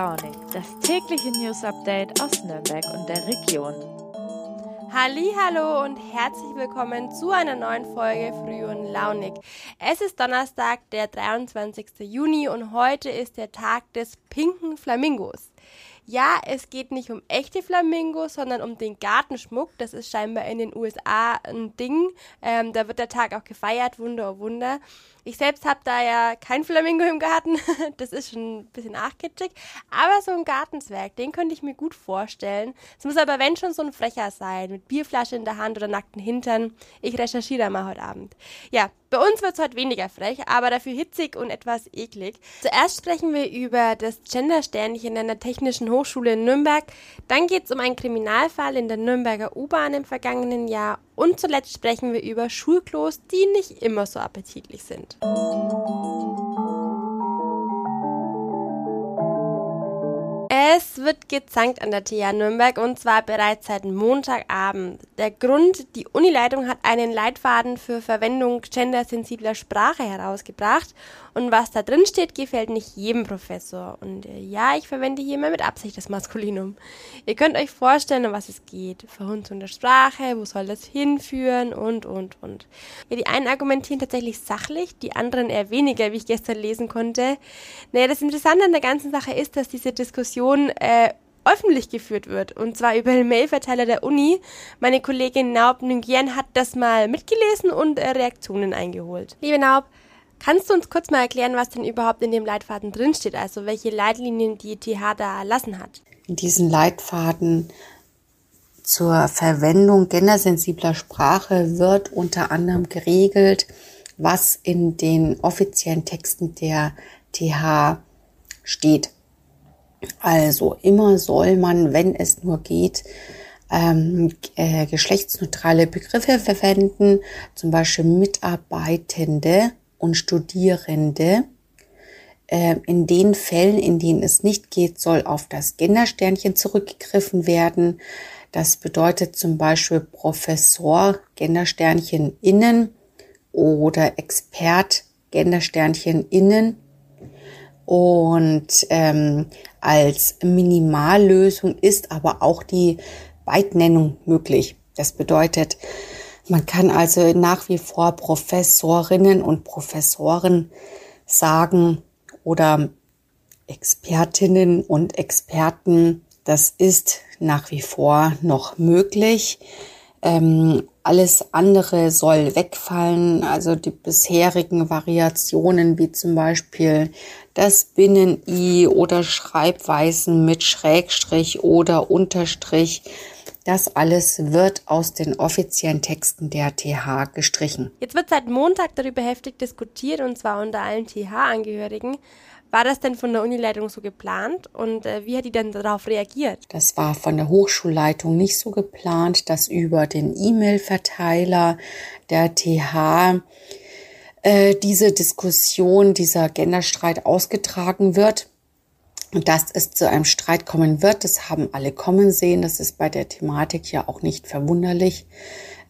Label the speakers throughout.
Speaker 1: Launig, das tägliche News Update aus Nürnberg und der Region.
Speaker 2: Hallo und herzlich willkommen zu einer neuen Folge Früh und Launig. Es ist Donnerstag, der 23. Juni und heute ist der Tag des pinken Flamingos. Ja, es geht nicht um echte Flamingos, sondern um den Gartenschmuck. Das ist scheinbar in den USA ein Ding. Ähm, da wird der Tag auch gefeiert, Wunder, oh Wunder. Ich selbst habe da ja kein Flamingo im Garten. Das ist schon ein bisschen nachkitschig. Aber so ein Gartenzwerg, den könnte ich mir gut vorstellen. Es muss aber, wenn schon, so ein frecher sein. Mit Bierflasche in der Hand oder nackten Hintern. Ich recherchiere da mal heute Abend. Ja, bei uns wird es heute weniger frech, aber dafür hitzig und etwas eklig. Zuerst sprechen wir über das Gendersternchen an der Technischen Hochschule in Nürnberg. Dann geht es um einen Kriminalfall in der Nürnberger U-Bahn im vergangenen Jahr. Und zuletzt sprechen wir über Schulklos, die nicht immer so appetitlich sind. Es wird gezankt an der TH Nürnberg und zwar bereits seit Montagabend. Der Grund, die Unileitung hat einen Leitfaden für Verwendung gendersensibler Sprache herausgebracht und was da drin steht, gefällt nicht jedem Professor. Und äh, ja, ich verwende hier mal mit Absicht das Maskulinum. Ihr könnt euch vorstellen, um was es geht. Verhunzung der Sprache, wo soll das hinführen und, und, und. Ja, die einen argumentieren tatsächlich sachlich, die anderen eher weniger, wie ich gestern lesen konnte. Naja, das Interessante an der ganzen Sache ist, dass diese Diskussion äh, öffentlich geführt wird. Und zwar über den Mailverteiler der Uni. Meine Kollegin Naub Nguyen hat das mal mitgelesen und äh, Reaktionen eingeholt. Liebe Naub, Kannst du uns kurz mal erklären, was denn überhaupt in dem Leitfaden drinsteht, also welche Leitlinien die TH da erlassen hat?
Speaker 3: In diesen Leitfaden zur Verwendung gendersensibler Sprache wird unter anderem geregelt, was in den offiziellen Texten der TH steht. Also immer soll man, wenn es nur geht, ähm, äh, geschlechtsneutrale Begriffe verwenden, zum Beispiel Mitarbeitende und Studierende. Äh, in den Fällen, in denen es nicht geht, soll auf das Gendersternchen zurückgegriffen werden. Das bedeutet zum Beispiel Professor Gendersternchen innen oder Expert Gendersternchen innen. Und ähm, als Minimallösung ist aber auch die Beidnennung möglich. Das bedeutet, man kann also nach wie vor Professorinnen und Professoren sagen oder Expertinnen und Experten. Das ist nach wie vor noch möglich. Ähm, alles andere soll wegfallen, also die bisherigen Variationen wie zum Beispiel das Binnen-I oder Schreibweisen mit Schrägstrich oder Unterstrich das alles wird aus den offiziellen Texten der TH gestrichen.
Speaker 2: Jetzt wird seit Montag darüber heftig diskutiert und zwar unter allen TH-Angehörigen. War das denn von der Unileitung so geplant und äh, wie hat die denn darauf reagiert?
Speaker 3: Das war von der Hochschulleitung nicht so geplant, dass über den E-Mail-Verteiler der TH äh, diese Diskussion, dieser Genderstreit ausgetragen wird. Und dass es zu einem Streit kommen wird, das haben alle kommen sehen. Das ist bei der Thematik ja auch nicht verwunderlich.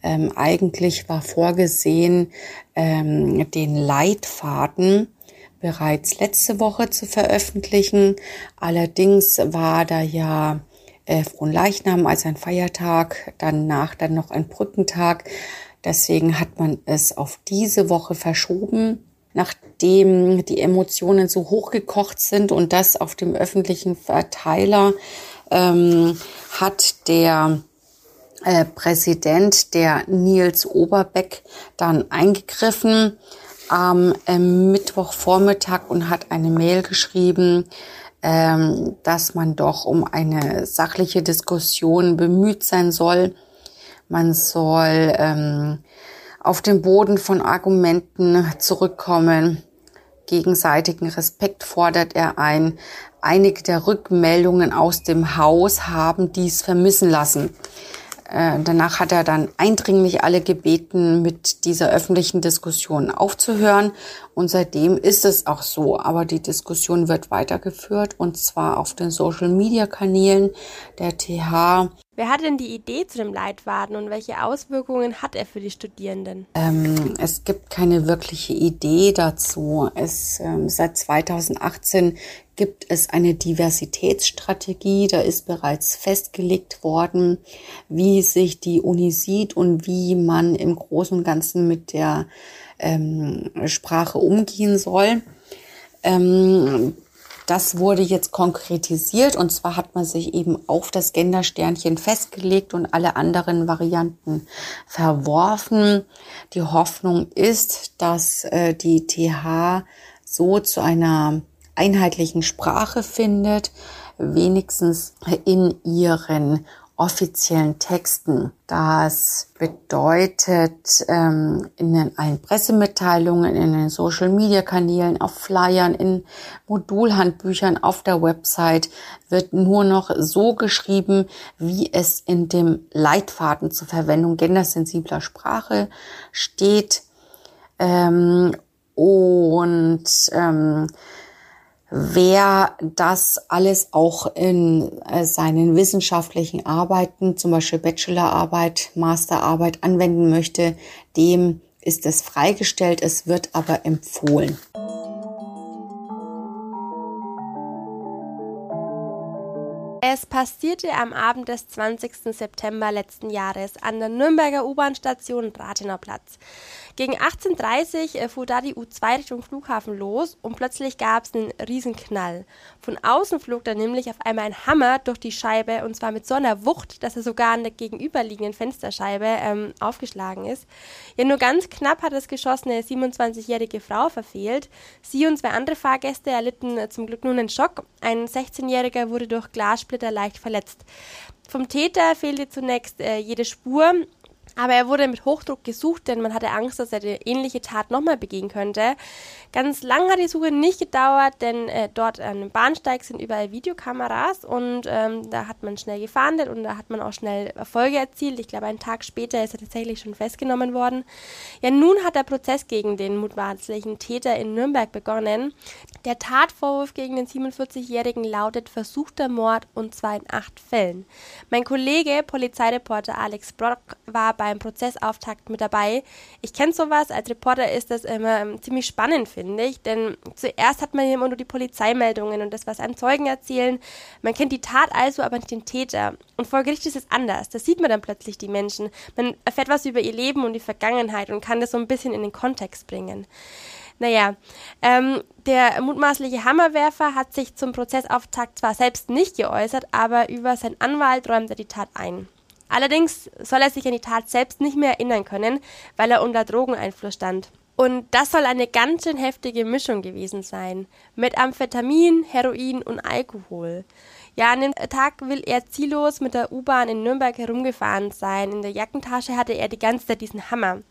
Speaker 3: Ähm, eigentlich war vorgesehen, ähm, den Leitfaden bereits letzte Woche zu veröffentlichen. Allerdings war da ja äh, Fronleichnam als ein Feiertag, danach dann noch ein Brückentag. Deswegen hat man es auf diese Woche verschoben nachdem die Emotionen so hochgekocht sind und das auf dem öffentlichen Verteiler ähm, hat der äh, Präsident, der Nils Oberbeck, dann eingegriffen am äh, Mittwochvormittag und hat eine Mail geschrieben, ähm, dass man doch um eine sachliche Diskussion bemüht sein soll. Man soll ähm, auf den Boden von Argumenten zurückkommen. Gegenseitigen Respekt fordert er ein. Einige der Rückmeldungen aus dem Haus haben dies vermissen lassen. Äh, danach hat er dann eindringlich alle gebeten, mit dieser öffentlichen Diskussion aufzuhören. Und seitdem ist es auch so. Aber die Diskussion wird weitergeführt und zwar auf den Social-Media-Kanälen der TH
Speaker 2: Wer hat denn die Idee zu dem Leitfaden und welche Auswirkungen hat er für die Studierenden?
Speaker 3: Ähm, es gibt keine wirkliche Idee dazu. Es, ähm, seit 2018 gibt es eine Diversitätsstrategie. Da ist bereits festgelegt worden, wie sich die Uni sieht und wie man im Großen und Ganzen mit der ähm, Sprache umgehen soll. Ähm, das wurde jetzt konkretisiert und zwar hat man sich eben auf das Gendersternchen festgelegt und alle anderen Varianten verworfen. Die Hoffnung ist, dass äh, die TH so zu einer einheitlichen Sprache findet, wenigstens in ihren offiziellen Texten. Das bedeutet ähm, in den allen Pressemitteilungen, in den Social-Media-Kanälen, auf Flyern, in Modulhandbüchern, auf der Website wird nur noch so geschrieben, wie es in dem Leitfaden zur Verwendung gendersensibler Sprache steht. Ähm, und ähm, wer das alles auch in äh, seinen wissenschaftlichen Arbeiten, zum Beispiel Bachelorarbeit, Masterarbeit anwenden möchte, dem ist es freigestellt, es wird aber empfohlen.
Speaker 2: Es passierte am Abend des 20. September letzten Jahres an der Nürnberger U-Bahn-Station Rathenauplatz. Gegen 18.30 Uhr fuhr da die U2 Richtung Flughafen los und plötzlich gab es einen Riesenknall. Von außen flog da nämlich auf einmal ein Hammer durch die Scheibe und zwar mit so einer Wucht, dass er sogar an der gegenüberliegenden Fensterscheibe ähm, aufgeschlagen ist. Ja, nur ganz knapp hat das Geschoss eine 27-jährige Frau verfehlt. Sie und zwei andere Fahrgäste erlitten äh, zum Glück nur einen Schock. Ein 16-Jähriger wurde durch Glassplitter leicht verletzt. Vom Täter fehlte zunächst äh, jede Spur. Aber er wurde mit Hochdruck gesucht, denn man hatte Angst, dass er die ähnliche Tat nochmal begehen könnte. Ganz lang hat die Suche nicht gedauert, denn äh, dort an dem Bahnsteig sind überall Videokameras und ähm, da hat man schnell gefahndet und da hat man auch schnell Erfolge erzielt. Ich glaube, einen Tag später ist er tatsächlich schon festgenommen worden. Ja, nun hat der Prozess gegen den mutmaßlichen Täter in Nürnberg begonnen. Der Tatvorwurf gegen den 47-Jährigen lautet versuchter Mord und zwar in acht Fällen. Mein Kollege, Polizeireporter Alex Brock, war beim Prozessauftakt mit dabei. Ich kenne sowas, als Reporter ist das immer ähm, ziemlich spannend, finde ich, denn zuerst hat man immer nur die Polizeimeldungen und das, was einem Zeugen erzählen. Man kennt die Tat also, aber nicht den Täter. Und vor Gericht ist es anders. Da sieht man dann plötzlich die Menschen. Man erfährt was über ihr Leben und die Vergangenheit und kann das so ein bisschen in den Kontext bringen. Naja, ähm, der mutmaßliche Hammerwerfer hat sich zum Prozessauftakt zwar selbst nicht geäußert, aber über seinen Anwalt räumt er die Tat ein. Allerdings soll er sich an die Tat selbst nicht mehr erinnern können, weil er unter Drogeneinfluss stand. Und das soll eine ganz schön heftige Mischung gewesen sein. Mit Amphetamin, Heroin und Alkohol. Ja, an dem Tag will er ziellos mit der U-Bahn in Nürnberg herumgefahren sein. In der Jackentasche hatte er die ganze Zeit diesen Hammer.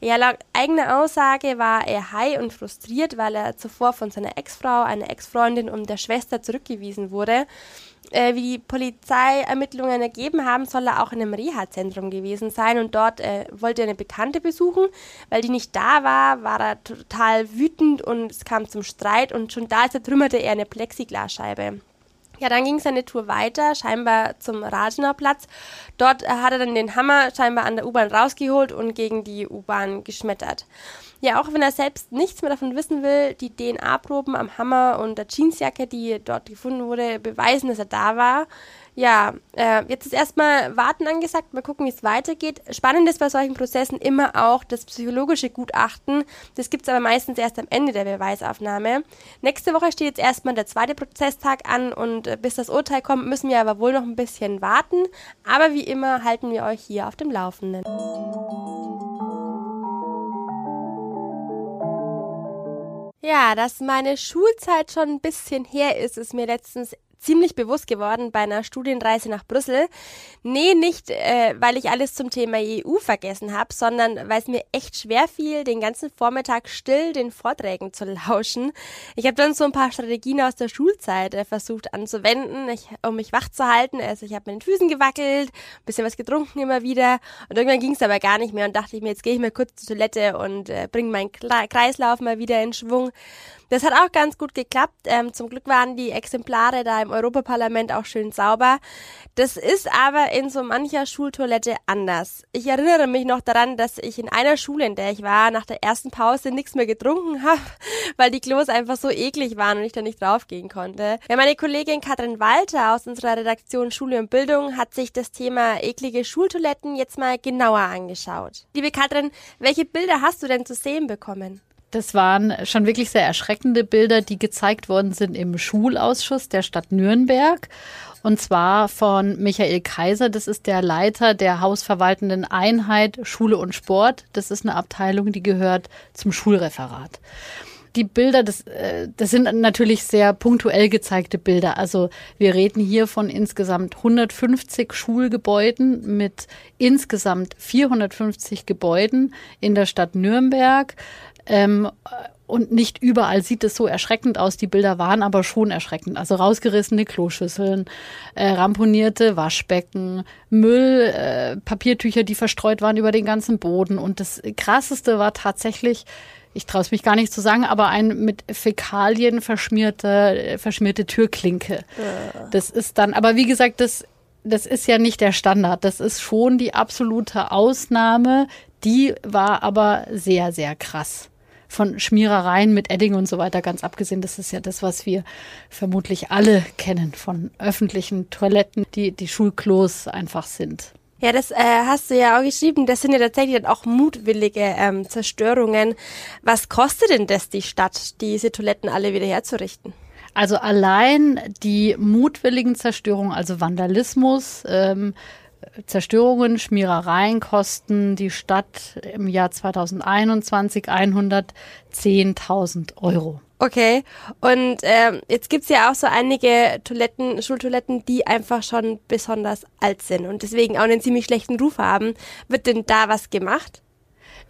Speaker 2: Ja, laut eigener Aussage war er high und frustriert, weil er zuvor von seiner Ex-Frau, einer Ex-Freundin und der Schwester zurückgewiesen wurde. Äh, wie die Polizeiermittlungen ergeben haben, soll er auch in einem Reha-Zentrum gewesen sein und dort äh, wollte er eine Bekannte besuchen. Weil die nicht da war, war er total wütend und es kam zum Streit und schon da zertrümmerte er eine Plexiglasscheibe. Ja, dann ging seine Tour weiter, scheinbar zum Rathenauplatz. Dort hat er dann den Hammer scheinbar an der U-Bahn rausgeholt und gegen die U-Bahn geschmettert. Ja, auch wenn er selbst nichts mehr davon wissen will, die DNA-Proben am Hammer und der Jeansjacke, die dort gefunden wurde, beweisen, dass er da war. Ja, äh, jetzt ist erstmal Warten angesagt, mal gucken, wie es weitergeht. Spannend ist bei solchen Prozessen immer auch das psychologische Gutachten. Das gibt es aber meistens erst am Ende der Beweisaufnahme. Nächste Woche steht jetzt erstmal der zweite Prozesstag an und äh, bis das Urteil kommt, müssen wir aber wohl noch ein bisschen warten. Aber wie immer halten wir euch hier auf dem Laufenden. Ja, dass meine Schulzeit schon ein bisschen her ist, ist mir letztens ziemlich bewusst geworden bei einer Studienreise nach Brüssel. Nee, nicht, äh, weil ich alles zum Thema EU vergessen habe, sondern weil es mir echt schwer fiel, den ganzen Vormittag still den Vorträgen zu lauschen. Ich habe dann so ein paar Strategien aus der Schulzeit äh, versucht anzuwenden, ich, um mich wach zu halten. Also ich habe mit den Füßen gewackelt, bisschen was getrunken immer wieder und irgendwann ging es aber gar nicht mehr und dachte ich mir, jetzt gehe ich mal kurz zur Toilette und äh, bringe meinen Kreislauf mal wieder in Schwung. Das hat auch ganz gut geklappt. Ähm, zum Glück waren die Exemplare da im Europaparlament auch schön sauber. Das ist aber in so mancher Schultoilette anders. Ich erinnere mich noch daran, dass ich in einer Schule, in der ich war, nach der ersten Pause nichts mehr getrunken habe, weil die Klos einfach so eklig waren und ich da nicht draufgehen konnte. Ja, meine Kollegin Katrin Walter aus unserer Redaktion Schule und Bildung hat sich das Thema eklige Schultoiletten jetzt mal genauer angeschaut. Liebe Katrin, welche Bilder hast du denn zu sehen bekommen?
Speaker 4: Das waren schon wirklich sehr erschreckende Bilder, die gezeigt worden sind im Schulausschuss der Stadt Nürnberg. Und zwar von Michael Kaiser. Das ist der Leiter der hausverwaltenden Einheit Schule und Sport. Das ist eine Abteilung, die gehört zum Schulreferat. Die Bilder, das, äh, das sind natürlich sehr punktuell gezeigte Bilder. Also wir reden hier von insgesamt 150 Schulgebäuden mit insgesamt 450 Gebäuden in der Stadt Nürnberg. Ähm, und nicht überall sieht es so erschreckend aus. Die Bilder waren aber schon erschreckend. Also rausgerissene Kloschüsseln, äh, ramponierte Waschbecken, Müll, äh, Papiertücher, die verstreut waren über den ganzen Boden. Und das Krasseste war tatsächlich, ich traue es mich gar nicht zu sagen, aber ein mit Fäkalien verschmierte, verschmierte Türklinke. Das ist dann, aber wie gesagt, das, das ist ja nicht der Standard. Das ist schon die absolute Ausnahme. Die war aber sehr, sehr krass von Schmierereien mit Edding und so weiter ganz abgesehen. Das ist ja das, was wir vermutlich alle kennen von öffentlichen Toiletten, die die Schulklos einfach sind.
Speaker 2: Ja, das äh, hast du ja auch geschrieben. Das sind ja tatsächlich dann auch mutwillige ähm, Zerstörungen. Was kostet denn das die Stadt, diese Toiletten alle wieder herzurichten?
Speaker 4: Also allein die mutwilligen Zerstörungen, also Vandalismus, ähm, Zerstörungen, Schmierereien kosten die Stadt im Jahr 2021 110.000 Euro.
Speaker 2: Okay, und ähm, jetzt gibt's ja auch so einige Toiletten, Schultoiletten, die einfach schon besonders alt sind und deswegen auch einen ziemlich schlechten Ruf haben. Wird denn da was gemacht?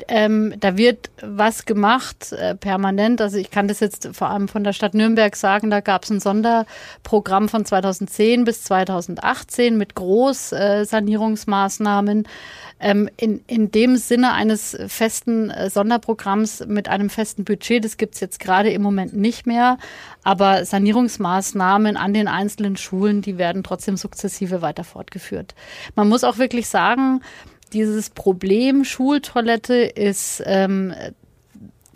Speaker 4: Ähm, da wird was gemacht äh, permanent. Also ich kann das jetzt vor allem von der Stadt Nürnberg sagen. Da gab es ein Sonderprogramm von 2010 bis 2018 mit Großsanierungsmaßnahmen. Ähm, in, in dem Sinne eines festen äh, Sonderprogramms mit einem festen Budget, das gibt's jetzt gerade im Moment nicht mehr. Aber Sanierungsmaßnahmen an den einzelnen Schulen, die werden trotzdem sukzessive weiter fortgeführt. Man muss auch wirklich sagen, dieses Problem Schultoilette ist ähm,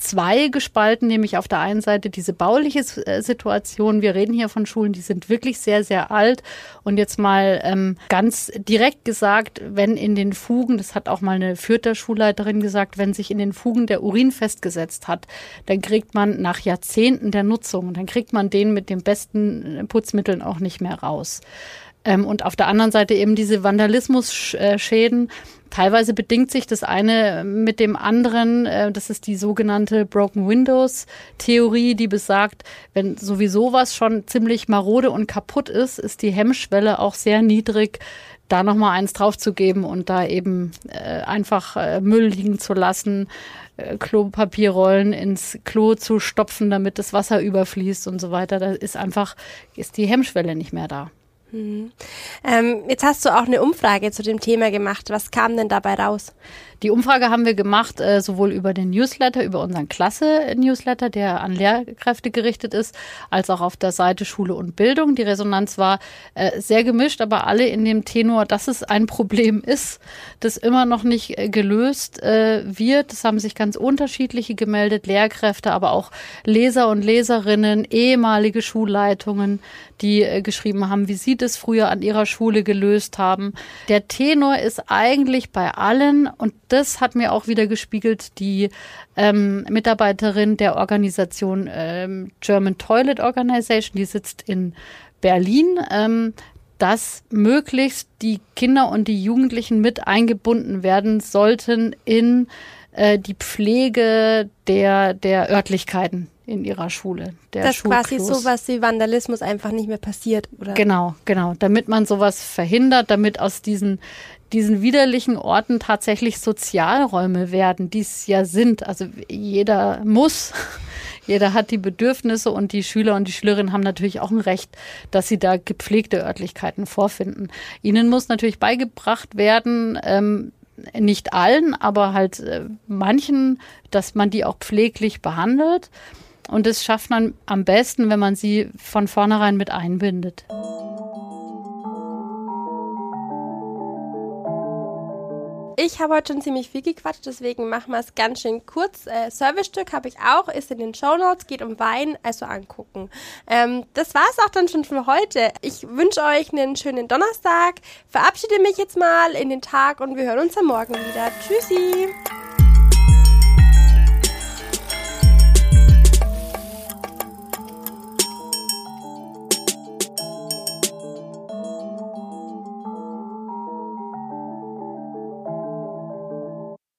Speaker 4: zwei gespalten, nämlich auf der einen Seite diese bauliche äh, Situation. Wir reden hier von Schulen, die sind wirklich sehr, sehr alt. Und jetzt mal ähm, ganz direkt gesagt, wenn in den Fugen, das hat auch mal eine Fürther Schulleiterin gesagt, wenn sich in den Fugen der Urin festgesetzt hat, dann kriegt man nach Jahrzehnten der Nutzung, dann kriegt man den mit den besten Putzmitteln auch nicht mehr raus. Ähm, und auf der anderen Seite eben diese Vandalismusschäden. Teilweise bedingt sich das eine mit dem anderen. Äh, das ist die sogenannte Broken Windows Theorie, die besagt, wenn sowieso was schon ziemlich marode und kaputt ist, ist die Hemmschwelle auch sehr niedrig, da nochmal eins draufzugeben und da eben äh, einfach äh, Müll liegen zu lassen, äh, Klopapierrollen ins Klo zu stopfen, damit das Wasser überfließt und so weiter. Da ist einfach, ist die Hemmschwelle nicht mehr da.
Speaker 2: Mhm. Ähm, jetzt hast du auch eine Umfrage zu dem Thema gemacht. Was kam denn dabei raus?
Speaker 4: Die Umfrage haben wir gemacht, äh, sowohl über den Newsletter, über unseren Klasse-Newsletter, der an Lehrkräfte gerichtet ist, als auch auf der Seite Schule und Bildung. Die Resonanz war äh, sehr gemischt, aber alle in dem Tenor, dass es ein Problem ist, das immer noch nicht äh, gelöst äh, wird. Es haben sich ganz unterschiedliche gemeldet, Lehrkräfte, aber auch Leser und Leserinnen, ehemalige Schulleitungen, die äh, geschrieben haben, wie sie das früher an ihrer Schule gelöst haben. Der Tenor ist eigentlich bei allen und das hat mir auch wieder gespiegelt die ähm, Mitarbeiterin der Organisation ähm, German Toilet Organization, die sitzt in Berlin. Ähm, dass möglichst die Kinder und die Jugendlichen mit eingebunden werden sollten in äh, die Pflege der, der Örtlichkeiten in ihrer Schule.
Speaker 2: Dass quasi sowas wie Vandalismus einfach nicht mehr passiert, oder?
Speaker 4: Genau, genau. Damit man sowas verhindert, damit aus diesen diesen widerlichen Orten tatsächlich Sozialräume werden, die es ja sind. Also jeder muss, jeder hat die Bedürfnisse und die Schüler und die Schülerinnen haben natürlich auch ein Recht, dass sie da gepflegte Örtlichkeiten vorfinden. Ihnen muss natürlich beigebracht werden, ähm, nicht allen, aber halt äh, manchen, dass man die auch pfleglich behandelt. Und das schafft man am besten, wenn man sie von vornherein mit einbindet.
Speaker 2: Ich habe heute schon ziemlich viel gequatscht, deswegen machen wir es ganz schön kurz. Äh, Servicestück habe ich auch, ist in den Show Notes, geht um Wein, also angucken. Ähm, das war es auch dann schon für heute. Ich wünsche euch einen schönen Donnerstag, verabschiede mich jetzt mal in den Tag und wir hören uns am Morgen wieder. Tschüssi!